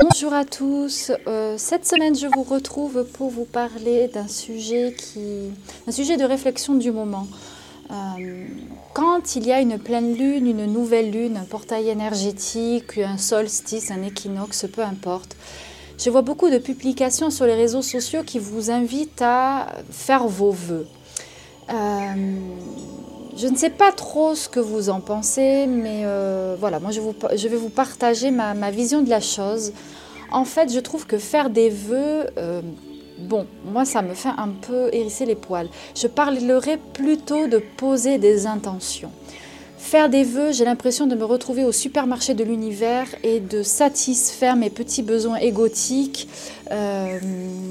Bonjour à tous. Euh, cette semaine, je vous retrouve pour vous parler d'un sujet qui, de réflexion du moment. Euh, quand il y a une pleine lune, une nouvelle lune, un portail énergétique, un solstice, un équinoxe, peu importe, je vois beaucoup de publications sur les réseaux sociaux qui vous invitent à faire vos vœux. Euh, je ne sais pas trop ce que vous en pensez, mais voilà, moi je, vais vous partager ma, vision de la chose en fait, je trouve que faire des vœux, euh, bon, moi ça me fait un peu hérisser les poils. Je parlerai plutôt de poser des intentions. Faire des vœux, j'ai l'impression de me retrouver au supermarché de l'univers et de satisfaire mes petits besoins égotiques. Euh,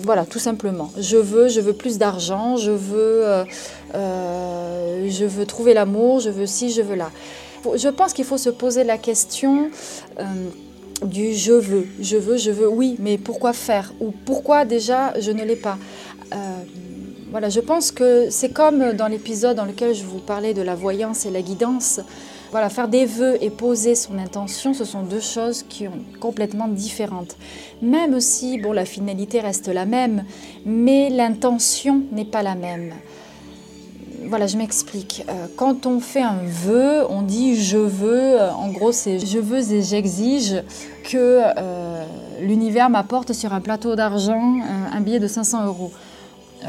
voilà, tout simplement. Je veux, je veux plus d'argent, je veux, euh, je veux trouver l'amour, je veux ci, je veux là. Je pense qu'il faut se poser la question du je veux, je veux, je veux, oui, mais pourquoi faire? Ou pourquoi déjà je ne l'ai pas? Euh, Voilà, je pense que c'est comme dans l'épisode dans lequel je vous parlais de la voyance et la guidance. Voilà, faire des vœux et poser son intention, ce sont deux choses qui sont complètement différentes. Même si, bon, la finalité reste la même, mais l'intention n'est pas la même voilà, je m'explique. Euh, quand on fait un vœu, on dit je veux, euh, en gros c'est je veux et j'exige que euh, l'univers m'apporte sur un plateau d'argent un billet de 500 euros.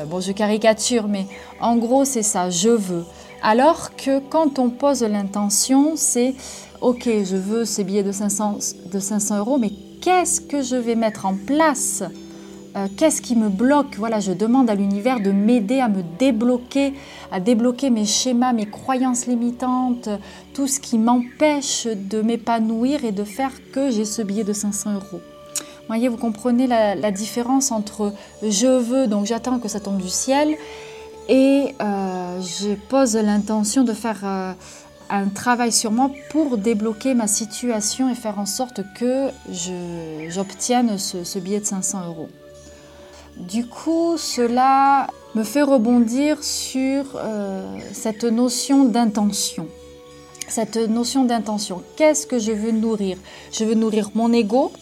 Bon, je caricature, mais en gros c'est ça, je veux. Alors que quand on pose l'intention, c'est ok, je veux ces billets de 500, de 500 euros, mais qu'est-ce que je vais mettre en place? Euh, qu'est-ce qui me bloque? Voilà, je demande à l'univers de m'aider à me débloquer, à débloquer mes schémas, mes croyances limitantes, tout ce qui m'empêche de m'épanouir et de faire que j'ai ce billet de 500 euros. Voyez, vous comprenez la, différence entre je veux, donc j'attends que ça tombe du ciel, et euh, je pose l'intention de faire euh, un travail sur moi pour débloquer ma situation et faire en sorte que j'obtienne ce billet de 500 euros. Du coup, cela me fait rebondir sur euh, cette notion d'intention. Cette notion d'intention. Qu'est-ce que je veux nourrir? Je veux nourrir mon ego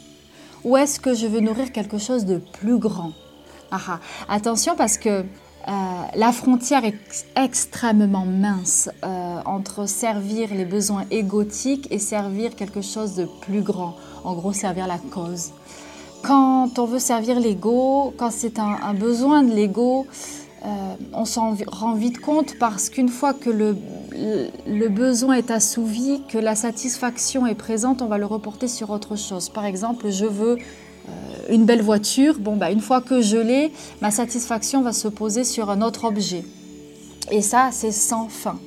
ou est-ce que je veux nourrir quelque chose de plus grand? Ah, ah. Attention parce que euh, la frontière est extrêmement mince euh, entre servir les besoins égotiques et servir quelque chose de plus grand. En gros, servir la cause. Quand on veut servir l'ego, quand c'est un, besoin de l'ego, euh, on s'en rend vite compte parce qu'une fois que le, besoin est assouvi, que la satisfaction est présente, on va le reporter sur autre chose. Par exemple, je veux euh, une belle voiture. Bon, bah, une fois que je l'ai, ma satisfaction va se poser sur un autre objet. Et ça, c'est sans fin.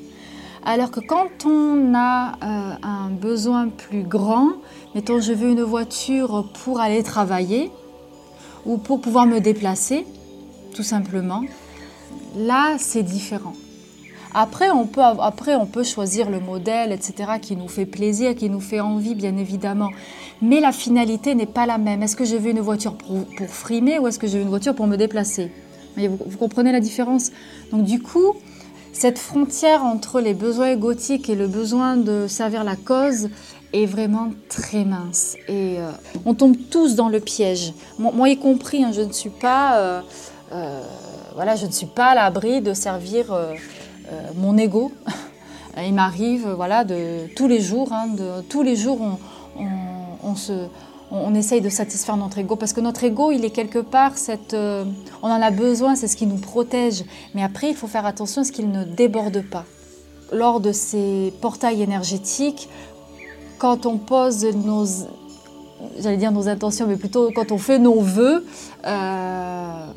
Alors que quand on a euh, un besoin plus grand, mettons je veux une voiture pour aller travailler ou pour pouvoir me déplacer, tout simplement, là c'est différent. Après on, peut, après, on peut choisir le modèle, etc., qui nous fait plaisir, qui nous fait envie, bien évidemment. Mais la finalité n'est pas la même. Est-ce que je veux une voiture pour, frimer ou est-ce que je veux une voiture pour me déplacer? Vous, vous comprenez la différence? Donc du coup, cette frontière entre les besoins égotiques et le besoin de servir la cause est vraiment très mince. Et euh, on tombe tous dans le piège. Moi, y compris, hein, je ne suis pas, euh, euh, voilà, je ne suis pas à l'abri de servir mon ego. Il m'arrive, voilà, de tous les jours, hein, de, tous les jours, on, essaye de satisfaire notre ego parce que notre ego, il est quelque part, euh, on en a besoin, c'est ce qui nous protège. Mais après, il faut faire attention à ce qu'il ne déborde pas. Lors de ces portails énergétiques, quand on pose nos, j'allais dire nos intentions, mais plutôt quand on fait nos euh,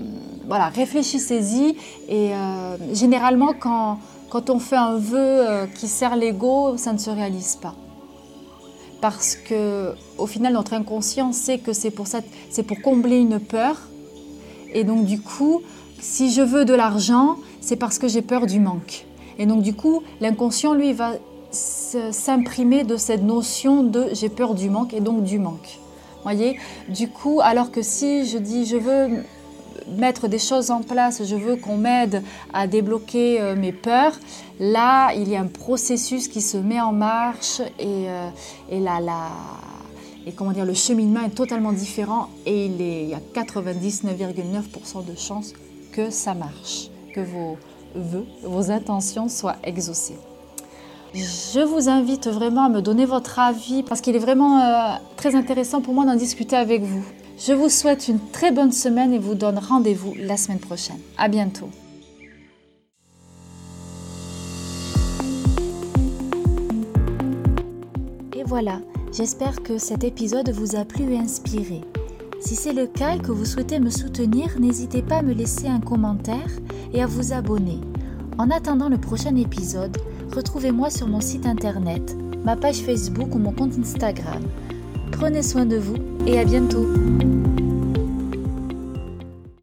voilà, réfléchissez-y. Et euh, généralement, quand, quand on fait un vœu qui sert l'ego, ça ne se réalise pas parce que au final notre inconscient sait que c'est pour ça, c'est pour combler une peur. Et donc du coup, si je veux de l'argent, c'est parce que j'ai peur du manque. Et donc du coup, l'inconscient lui va s'imprimer de cette notion de j'ai peur du manque et donc du manque. Voyez? Du coup, alors que si je dis je veux mettre des choses en place, je veux qu'on m'aide à débloquer euh, mes peurs, là, il y a un processus qui se met en marche et, euh, et là, le cheminement est totalement différent et il, il y a 99,9% de chances que ça marche, que vos vœux, vos intentions soient exaucées. Je vous invite vraiment à me donner votre avis parce qu'il est vraiment euh, très intéressant pour moi d'en discuter avec vous. Je vous souhaite une très bonne semaine et vous donne rendez-vous la semaine prochaine. À bientôt. Et voilà, j'espère que cet épisode vous a plu et inspiré. Si c'est le cas et que vous souhaitez me soutenir, n'hésitez pas à me laisser un commentaire et à vous abonner. En attendant le prochain épisode, retrouvez-moi sur mon site internet, ma page Facebook ou mon compte Instagram. Prenez soin de vous et à bientôt